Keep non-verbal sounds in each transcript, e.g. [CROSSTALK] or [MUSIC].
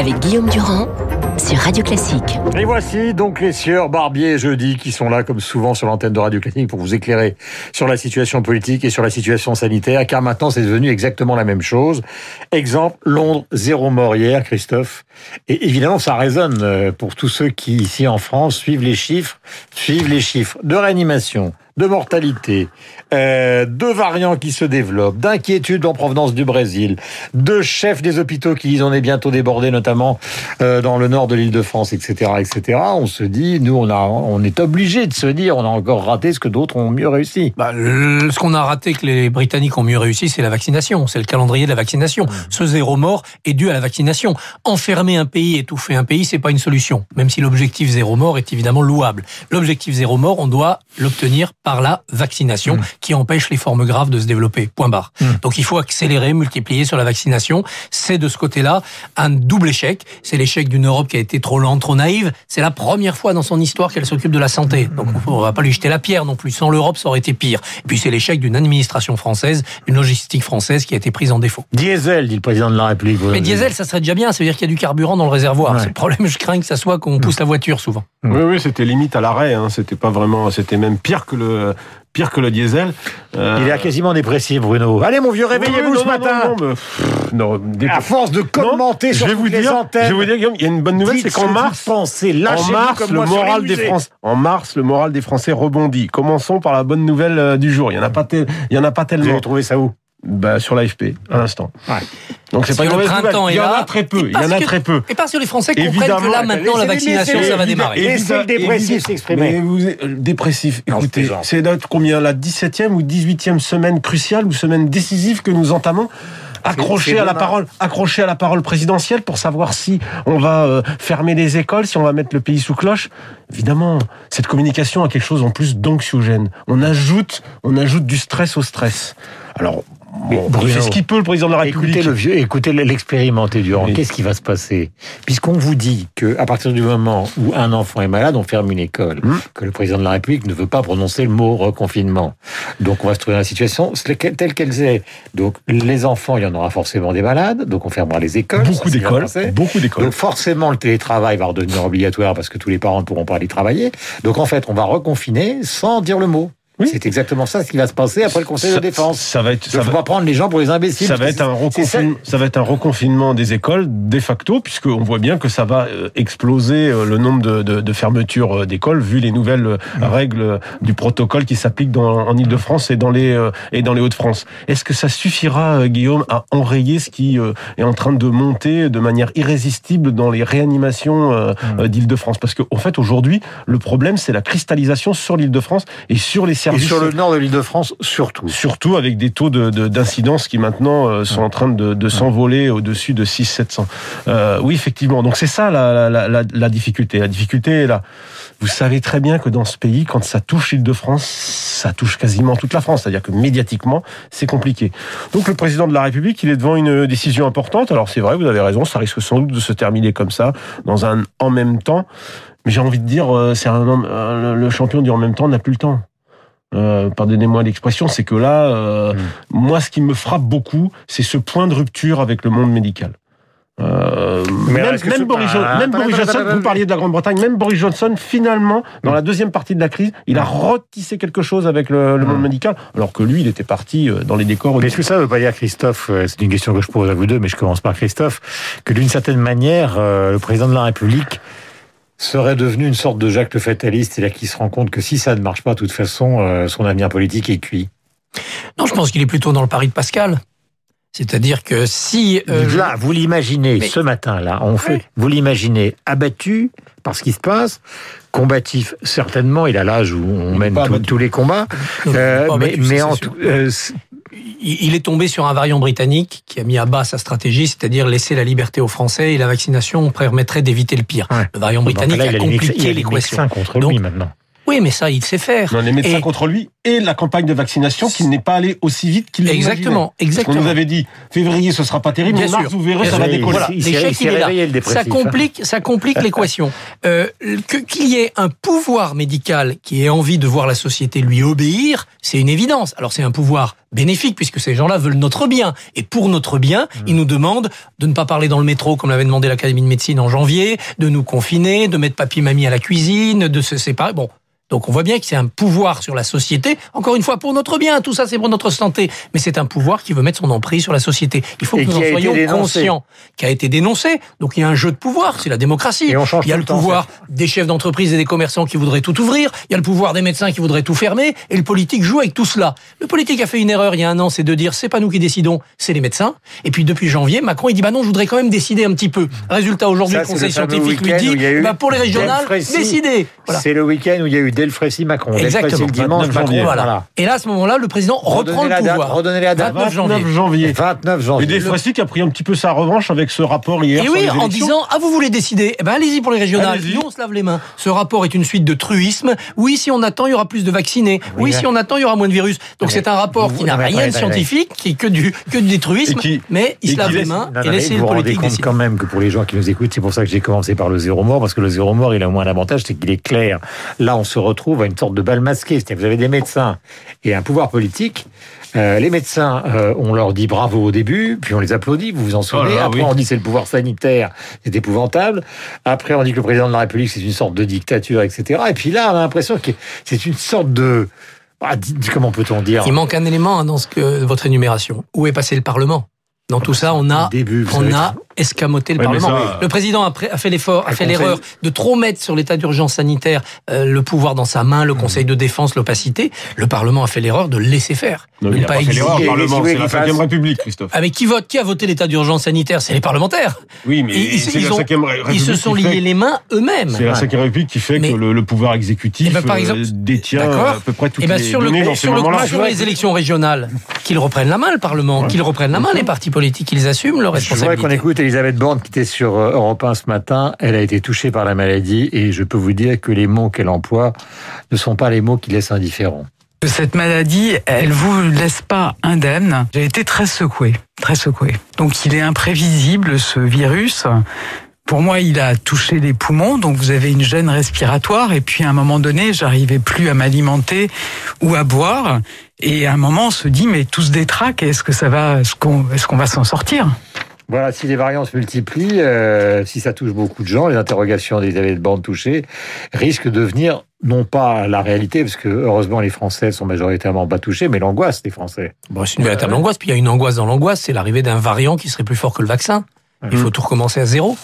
avec Guillaume Durand sur Radio Classique. Et voici donc les sieurs Barbier et Jeudi qui sont là comme souvent sur l'antenne de Radio Classique pour vous éclairer sur la situation politique et sur la situation sanitaire car maintenant c'est devenu exactement la même chose. Exemple, Londres, zéro mort hier, Christophe. Et évidemment ça résonne euh, pour tous ceux qui ici en France suivent les chiffres, suivent les chiffres de réanimation, de mortalité, euh, de variants qui se développent, d'inquiétudes en provenance du Brésil, de chefs des hôpitaux qui disent on est bientôt débordés, notamment euh, dans le nord de l'île de France, etc., etc. On se dit, nous, on, a, on est obligé de se dire, on a encore raté ce que d'autres ont mieux réussi. Bah, le- ce qu'on a raté que les Britanniques ont mieux réussi, c'est la vaccination, c'est le calendrier de la vaccination. Ce zéro mort est dû à la vaccination. Enfermer un pays, étouffer un pays, c'est pas une solution, même si l'objectif zéro mort est évidemment louable. L'objectif zéro mort, on doit l'obtenir par la vaccination qui empêche les formes graves de se développer. Point barre. Donc il faut accélérer, multiplier sur la vaccination. C'est de ce côté-là un double échec. C'est l'échec d'une Europe qui a été trop lente, trop naïve. C'est la première fois dans son histoire qu'elle s'occupe de la santé. Donc on va pas lui jeter la pierre non plus. Sans l'Europe, ça aurait été pire. Et puis c'est l'échec d'une administration française, une logistique française qui a été prise en défaut. Diesel, dit le président de la République. Mais diesel, ça serait déjà bien. Ça veut dire qu'il y a du carburant dans le réservoir. Ouais. C'est le problème, je crains que ça soit qu'on pousse la voiture souvent. Oui, oui, c'était limite à l'arrêt. Hein. C'était pas vraiment, c'était même pire que le pire que le diesel. Euh, Il est quasiment dépressif, Bruno. Allez, mon vieux, réveillez-vous oui, ce non, matin. Non, mais, À force de commenter Non, sur je vais vous les dire, antennes. je vais vous dire, Guillaume, il y a une bonne nouvelle, c'est ce qu'en mars, pensez. en mars, comme le moral des. Français, en mars, le moral des Français rebondit. Commençons par la bonne nouvelle euh, du jour. Il y en a pas, tel- il y en a pas Vous tellement. avez trouvé ça où? Bah, sur l'AFP, à l'instant. Ouais. Donc c'est Parce pas une que le mauvaise printemps nouvelle. Il y en a très peu. Et Il y en a que- très peu. Et parce que les Français comprennent que Évidemment, là, maintenant, la vaccination, ça va démarrer. Laissez le dépressif s'exprimer. Mais vous, dépressif. Écoutez, c'est notre combien la 17e ou 18e semaine cruciale ou semaine décisive que nous entamons accroché à la parole accroché à la parole présidentielle pour savoir si on va euh, fermer les écoles si on va mettre le pays sous cloche évidemment cette communication a quelque chose en plus d'anxiogène on ajoute on ajoute du stress au stress alors Fait ce qu'il peut le président de la République Écoutez le vieux, écoutez l'expérimenté Durand. Oui. Qu'est-ce qui va se passer? Puisqu'on vous dit que à partir du moment où un enfant est malade, on ferme une école, Hmm. que le président de la République ne veut pas prononcer le mot reconfinement. Donc on va se trouver dans la situation telle qu'elle est. Donc les enfants, il y en aura forcément des malades, donc on fermera les écoles. beaucoup c'est d'écoles beaucoup d'écoles Donc forcément, le télétravail va redevenir obligatoire parce que tous les parents ne pourront pas aller travailler. Donc en fait, on va reconfiner sans dire le mot. Oui. C'est exactement ça ce qui va se passer après le Conseil de défense. ça va être ça va- pas prendre les gens pour les imbéciles. Ça va, être un ça- reconfinement, ça va être un reconfinement des écoles de facto, puisqu'on voit bien que ça va euh, exploser euh, le nombre de, de, de fermetures euh, d'écoles, vu les nouvelles euh, règles du protocole qui s'appliquent en Ile-de-France et dans les, et dans les Hauts-de-France. Est-ce que ça suffira, Guillaume, à enrayer ce qui est en train de monter de manière irrésistible dans les réanimations euh, d'Île-de-France? Parce qu'en fait, aujourd'hui, le problème, c'est la cristallisation sur l'Île-de-France et sur les Et services sur le nord de l'île de France, surtout. Surtout avec des taux de- de- d'incidence qui maintenant euh, sont en train de, de s'envoler au-dessus de 600-700. Euh, oui, effectivement. Donc c'est ça la, la, la- la, difficulté. La difficulté est là. Vous savez très bien que dans ce pays, quand ça touche l'Île-de-France, ça touche quasiment toute la France. C'est-à-dire que médiatiquement, c'est compliqué. Donc le président de la République, il est devant une décision importante. Alors c'est vrai, vous avez raison, ça risque sans doute de se terminer comme ça, dans un en même temps. Mais j'ai envie de dire, euh, c'est un, euh, le champion du en même temps n'a plus le temps. Euh, pardonnez-moi l'expression, c'est que là, euh, Mm. moi, ce qui me frappe beaucoup, c'est ce point de rupture avec le monde médical. Euh, Mais même Boris, même Johnson, vous parliez de la Grande-Bretagne, même Boris Johnson, finalement, dans la deuxième partie de la crise, il a retissé quelque chose avec le, le monde médical, alors que lui, il était parti euh, dans les décors. Mais est-ce que ça veut pas dire, Christophe, euh, c'est une question que je pose à vous deux, mais je commence par Christophe, que d'une certaine manière, le président de la République serait devenu une sorte de Jacques le fataliste, c'est-à-dire qu'il se rend compte que si ça ne marche pas, de toute façon, euh, son avenir politique est cuit. Non, je pense qu'il est plutôt dans le pari de Pascal. C'est-à-dire que si... euh, Là, vous l'imaginez, Mais- ce matin-là, on fait, Oui. vous l'imaginez abattu par ce qui se passe, combatif, certainement, il a l'âge où on Il mène tout- tous les combats, non, euh, mais, abattu, mais en tout... il est tombé sur un variant britannique qui a mis à bas sa stratégie, c'est-à-dire laisser la liberté aux Français et la vaccination permettrait d'éviter le pire. Ouais. Le variant donc britannique là, il a il compliqué l'équation. Contre lui maintenant. Oui, mais ça, il sait faire. Non, les médecins Et- contre lui et la campagne de vaccination qui n'est pas allée aussi vite qu'il l'imaginait. Exactement, Parce qu'on exactement. nous avait dit février ce sera pas terrible, Bien mais mars sûr. vous verrez ça va décoller. Voilà, l'échec, il est là. le Ça hein. complique, ça complique l'équation. [LAUGHS] Euh, que- Qu'il y ait un pouvoir médical qui ait envie de voir la société lui obéir, c'est une évidence. Alors c'est un pouvoir bénéfique puisque ces gens-là veulent notre bien. Et pour notre bien, Mmh. ils nous demandent de ne pas parler dans le métro comme l'avait demandé l'Académie de médecine en janvier, de nous confiner, de mettre papy-mamie à la cuisine, de se séparer. Bon. Donc on voit bien que c'est un pouvoir sur la société, encore une fois pour notre bien, tout ça c'est pour notre santé, mais c'est un pouvoir qui veut mettre son emprise sur la société. Il faut Et que nous en soyons conscients, qui a été dénoncé. Donc il y a un jeu de pouvoir, c'est la démocratie. Et on change il y a le le temps, pouvoir des chefs d'entreprise et des commerçants qui voudraient tout ouvrir, il y a le pouvoir des médecins qui voudraient tout fermer, et le politique joue avec tout cela. Le politique a fait une erreur il y a un an, c'est de dire c'est pas nous qui décidons, c'est les médecins. Et puis depuis janvier, Macron il dit bah non, je voudrais quand même décider un petit peu. Résultat aujourd'hui, le conseil le scientifique lui dit bah pour les régionales, décidez. Voilà. C'est le week-end où il y a eu Delfrécy Macron. Exactement. Delfrécy le dimanche, 29 Macron. janvier. Voilà. Voilà. Et là, à ce moment-là, le président reprend le date, pouvoir. redonnez la date. 29 janvier. 29 janvier. 29 Et janvier. qui a pris un petit peu sa revanche avec ce rapport hier Et sur oui, les en disant ah vous voulez décider, eh ben allez-y pour les régionales. Nous on se lave les mains. Ce rapport est une suite de truisme. Oui, si on attend, il y aura plus de vaccinés. Oui, Oui, si on attend, il y aura moins de virus. Donc c'est un rapport vous- qui n'a rien de scientifique, qui est que du que du truisme, qui- mais il se lave les mains et laissez vous le politique compte décider. quand même que pour les gens qui nous écoutent, c'est pour ça que j'ai commencé par le zéro mort, parce que le zéro mort, il a au moins un avantage, c'est qu'il est clair. Là, on se retrouve à une sorte de bal masqué. C'est-à-dire que vous avez des médecins et un pouvoir politique. Euh, les médecins, euh, on leur dit bravo au début, puis on les applaudit, vous vous en souvenez. Oh là Après, oui. on dit c'est le pouvoir sanitaire, c'est épouvantable. Après, on dit que le président de la République, c'est une sorte de dictature, etc. Et puis là, on a l'impression que c'est une sorte de... ah, comment peut-on dire? Il manque un élément hein, dans ce que votre énumération. Où est passé le Parlement? Dans tout ça, on a début, on savez, a escamoté le mais Parlement. ça, Le président a, fait l'effort, a fait Conseil- l'erreur de trop mettre sur l'état d'urgence sanitaire euh, le pouvoir dans sa main, le Conseil de défense, l'opacité. Le Parlement a fait l'erreur de laisser faire, Non, de il ne a pas pas fait l'erreur, exiger. le Parlement, c'est la Zoué qui 5 passe. République, Christophe. Avec qui vote? Qui a voté l'état d'urgence sanitaire? C'est les parlementaires. Oui, mais Ils- ils- c'est ils la ont- 5 République Ils se sont liés fait- les mains eux-mêmes. C'est la 5 République qui fait Mais- que le, le pouvoir exécutif Eh ben, par euh, exemple, détient à peu près toutes Et ben les sur le, données dans ces moments-là. sur les élections régionales, qu'ils reprennent la main, le Parlement, qu'ils reprennent la main, les partis politiques, qu'ils assument leurs Je voudrais qu'on écoute Elisabeth Borne qui était sur euh, Europe 1 ce matin. Elle a été touchée par la maladie et je peux vous dire que les mots qu'elle emploie ne sont pas les mots qui laissent indifférent. Cette maladie, elle vous laisse pas indemne. J'ai été très secouée, très secouée. Donc il est imprévisible ce virus. Pour moi, il a touché les poumons, donc vous avez une gêne respiratoire. Et puis à un moment donné, j'arrivais plus à m'alimenter ou à boire. Et à un moment, on se dit mais tout se détraque. Est-ce que ça va, est-ce qu'on, est-ce qu'on va s'en sortir? Voilà, si les variants se multiplient, euh, si ça touche beaucoup de gens, les interrogations d'Elisabeth Borne touchées risquent de devenir non pas la réalité, parce que heureusement les Français sont majoritairement pas touchés, mais l'angoisse des Français. Bon, c'est une véritable angoisse. Puis il y a une angoisse dans l'angoisse, c'est l'arrivée d'un variant qui serait plus fort que le vaccin. Il faut tout recommencer à zéro.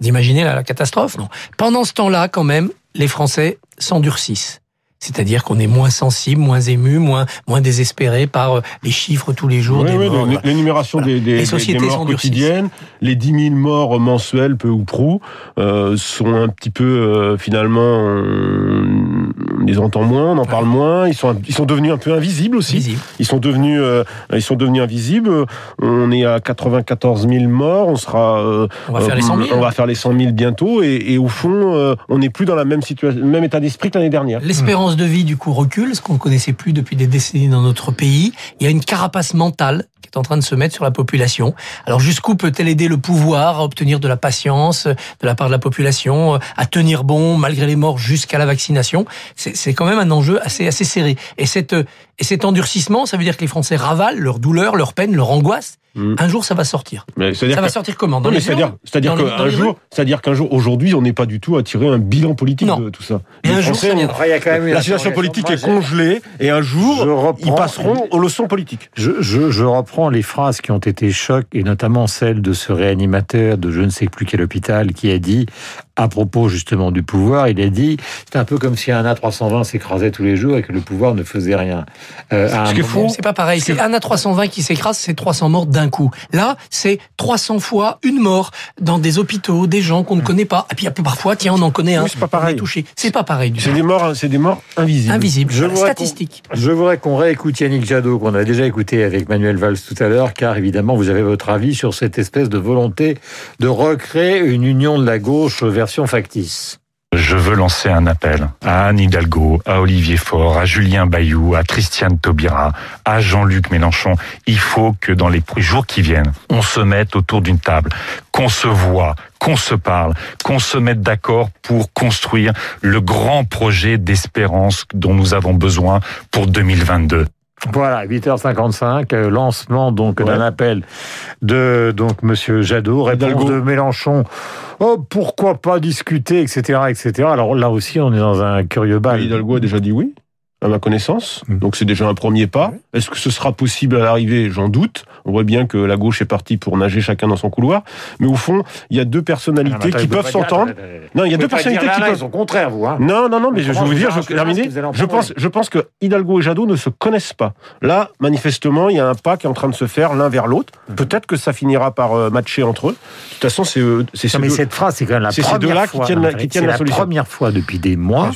D'imaginer la, la catastrophe, non Pendant ce temps-là, quand même, les Français s'endurcissent. C'est-à-dire qu'on est moins sensible, moins ému, moins, moins désespéré par euh, les chiffres tous les jours Oui, des oui, morts. l'é- l'énumération Voilà. des, des, Les sociétés des morts quotidiennes, les 10 000 morts mensuels, peu ou prou, euh, sont un petit peu, euh, finalement, on, on les entend moins, on en parle moins, ils sont, ils sont devenus un peu invisibles aussi. Visible. Ils sont devenus, euh, ils sont devenus invisibles. On est à 94 000 morts. On sera, euh, On va faire les 100 000. on va faire les 100 000 bientôt. Et, et au fond, euh, on n'est plus dans la même situation, le même état d'esprit que l'année dernière. L'espérance de vie, du coup, recule, ce qu'on ne connaissait plus depuis des décennies dans notre pays. Il y a une carapace mentale qui est en train de se mettre sur la population. Alors, jusqu'où peut-elle aider le pouvoir à obtenir de la patience euh, de la part de la population, euh, à tenir bon, malgré les morts, jusqu'à la vaccination? C'est c'est quand même un enjeu assez, assez serré. Et, cette, et cet endurcissement, ça veut dire que les Français ravalent leur douleur, leur peine, leur angoisse. Mm. Un jour, ça va sortir. Mais Ça va sortir comment? Dans Non, mais c'est-à-dire, c'est-à-dire Dans les- dans qu'un jour, c'est-à-dire qu'un jour, aujourd'hui, on n'est pas du tout à tirer un bilan politique Non. de tout ça. Et Les un jour, ça y a quand même la situation politique est congelée et un jour, reprends- ils passeront aux leçons politiques. Je, je, je reprends les phrases qui ont été chocs, et notamment celle de ce réanimateur de je ne sais plus quel hôpital qui a dit, à propos justement du pouvoir, il a dit, c'est un peu comme si un A320 s'écrasait tous les jours et que le pouvoir ne faisait rien. Euh, Ce qui moment-. C'est pas pareil. C'est un à 320 qui s'écrase, c'est 300 morts d'un coup. Là, c'est 300 fois une mort dans des hôpitaux, des gens qu'on ne connaît pas. Et puis parfois, tiens, on en connaît un. Oui, c'est pas pareil. touché. C'est pas pareil du C'est tout. des morts, c'est des morts invisibles. Invisible. Je Statistique. Je voudrais qu'on réécoute Yannick Jadot, qu'on a déjà écouté avec Manuel Valls tout à l'heure, car évidemment, vous avez votre avis sur cette espèce de volonté de recréer une union de la gauche factice. Je veux lancer un appel à Anne Hidalgo, à Olivier Faure, à Julien Bayou, à Christiane Taubira, à Jean-Luc Mélenchon. Il faut que dans les jours qui viennent, on se mette autour d'une table, qu'on se voit, qu'on se parle, qu'on se mette d'accord pour construire le grand projet d'espérance dont nous avons besoin pour 2022. Voilà, 8h55, euh, lancement donc Ouais. d'un appel de donc Monsieur Jadot, réponse Hidalgo. de Mélenchon. Oh, pourquoi pas discuter, etc., etc. Alors là aussi, on est dans un curieux bal. Hidalgo a déjà dit oui, à ma connaissance. Mm. Donc c'est déjà un premier pas. Est-ce que ce sera possible à l'arrivée? J'en doute. On voit bien que la gauche est partie pour nager chacun dans son couloir. Mais au fond, il y a deux Ah, personnalités attends, qui peuvent s'entendre. Non, il y a deux personnalités qui peuvent. Ils sont contraires, vous. Hein. Non, non, non, mais je, vais vous dire, je, terminer. je pense, je pense que Hidalgo et Jadot ne se connaissent pas. Là, manifestement, il y a un pas qui est en train de se faire l'un vers l'autre. Peut-être que ça finira par euh, matcher entre eux. De toute façon, c'est euh, c'est ces mais deux- cette phrase, c'est quand même la ces première qui fois. tiennent la- c'est la première fois depuis des mois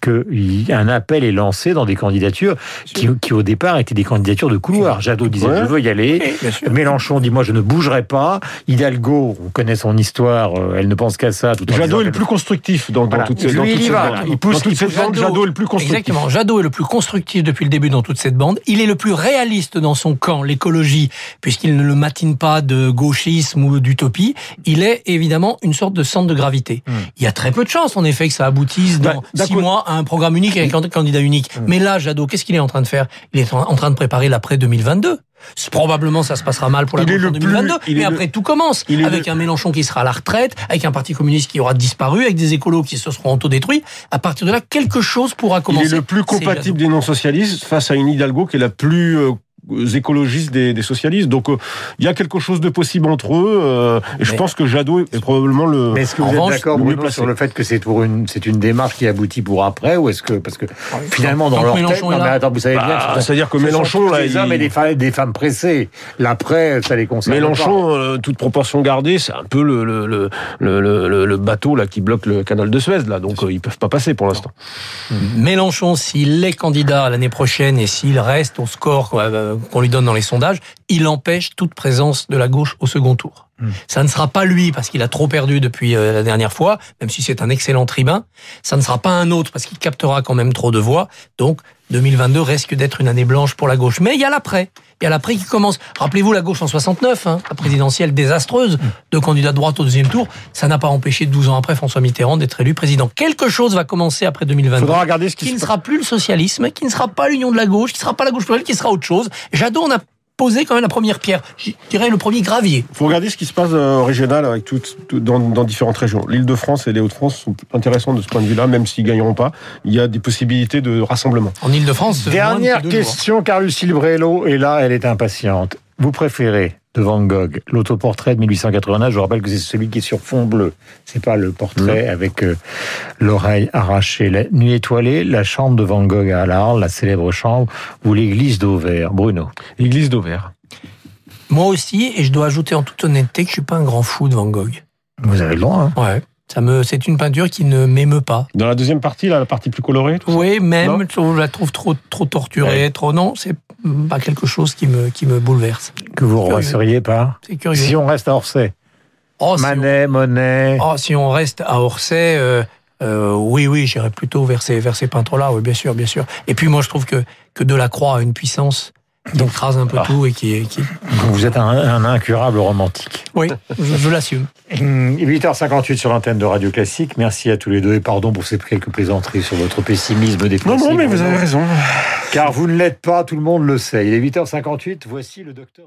qu'un appel est lancé dans des candidatures qui, qui, au départ étaient des candidatures de couloir. Jadot disait Ouais. je veux y aller. Mélenchon dit moi je ne bougerai pas. Hidalgo, on connaît son histoire, euh, elle ne pense qu'à ça. Tout Jadot est le plus constructif dans, dans Voilà. toute, ces- Lui, dans il y va. Il pousse, Dans toute il cette bande, Jadot est le plus constructif. Exactement. Jadot est le plus constructif depuis le début dans toute cette bande. Il est le plus réaliste dans son camp, l'écologie, puisqu'il ne le matine pas de gauchisme ou d'utopie. Il est évidemment une sorte de centre de gravité. Il y a très peu de chances, en effet, que ça aboutisse Bah, dans d'un six mois à un programme unique avec un candidat unique. Mais là, Jadot, qu'est-ce qu'il est en train de faire? Il est en train de préparer l'après 2022. C'est- Probablement, ça se passera mal pour la Il gauche en le plus- 2022. il mais le- après, tout commence. il Avec le- un Mélenchon qui sera à la retraite, avec un parti communiste qui aura disparu, avec des écolos qui se seront autodétruits. À partir de là, quelque chose pourra Il commencer. est le plus compatible des non-socialistes face à une Hidalgo qui est la plus euh, écologiste des, des socialistes. Donc euh, il y a quelque chose de possible entre eux. euh, et je Mais- pense que Jadot est probablement le. Mais est-ce que vous êtes d'accord sur le fait que c'est pour une c'est une démarche qui aboutit pour après ou est-ce que parce que finalement dans tant leur tête non mais attends vous savez bien Bah, sont- C'est-à-dire que Mélenchon, là, des il- hommes et des femmes, des femmes pressées l'après ça les concerne Mélenchon, euh, toute proportion gardée, c'est un peu le, le, le, le, le- le bateau là qui bloque le canal de Suez là, donc euh, ils peuvent pas passer pour l'instant. Mélenchon, s'il est candidat l'année prochaine et s'il reste au score quoi, euh, qu'on lui donne dans les sondages, il empêche toute présence de la gauche au second tour. Ça ne sera pas lui parce qu'il a trop perdu depuis euh, la dernière fois, même si c'est un excellent tribun. Ça ne sera pas un autre parce qu'il captera quand même trop de voix. Donc 2022 risque d'être une année blanche pour la gauche. Mais il y a l'après. Il y a l'après qui commence. Rappelez-vous la gauche en 69, hein, la présidentielle désastreuse, de candidats de droite au deuxième tour. Ça n'a pas empêché 12 ans après François Mitterrand d'être élu président. Quelque chose va commenser après 2022 Faudra regarder ce qui, qui ne se sera plus le socialisme, qui ne sera pas l'union de la gauche, qui ne sera pas la gauche plurielle, qui sera autre chose. Jadot, on a posé quand même la première pierre, je dirais le premier gravier. faut regarder ce qui se passe euh, régional avec tout, tout- dans, dans différentes régions. L'Île-de-France et les Hauts-de-France sont intéressants de ce point de vue-là, même s'ils gagneront pas. Il y a des possibilités de rassemblement. En Ile-de-France, Dernière question, car Lucille Brello est là, elle est impatiente. Vous préférez de Van Gogh l'autoportrait de 1889 Je vous rappelle que c'est celui qui est sur fond bleu. C'est pas le portrait avec euh, l'oreille arrachée. La nuit étoilée, la chambre de Van Gogh à Arles, la célèbre chambre, ou l'église d'Auvers. Bruno. Église d'Auvers. Moi aussi, et je dois ajouter en toute honnêteté que je suis pas un grand fou de Van Gogh. Vous avez le droit. Hein Ouais. Ça me, c'est une peinture qui ne m'émeut pas. Dans la deuxième partie, là, la partie plus colorée, tout ça. Oui, même, je la trouve trop, trop torturée, Ouais. trop, non, c'est pas quelque chose qui me, qui me bouleverse. que vous repasseriez pas C'est curieux. Si on reste à Orsay. Oh, si on- Manet, Monet. Oh, si on reste à Orsay, euh, euh, oui, oui, j'irai plutôt vers ces, vers ces peintres-là, oui, bien sûr, bien sûr. Et puis moi, je trouve que, que Delacroix a une puissance qui écrase un peu tout et qui, est- qui... Vous êtes un, un incurable romantique. Oui, je, je l'assume. Hum, 8h58 sur l'antenne de Radio Classique. Merci à tous les deux et pardon pour ces quelques plaisanteries sur votre pessimisme des Non, non, mais vous avez raison. Car vous ne l'êtes pas, tout le monde le sait. Il est 8h58, voici le docteur.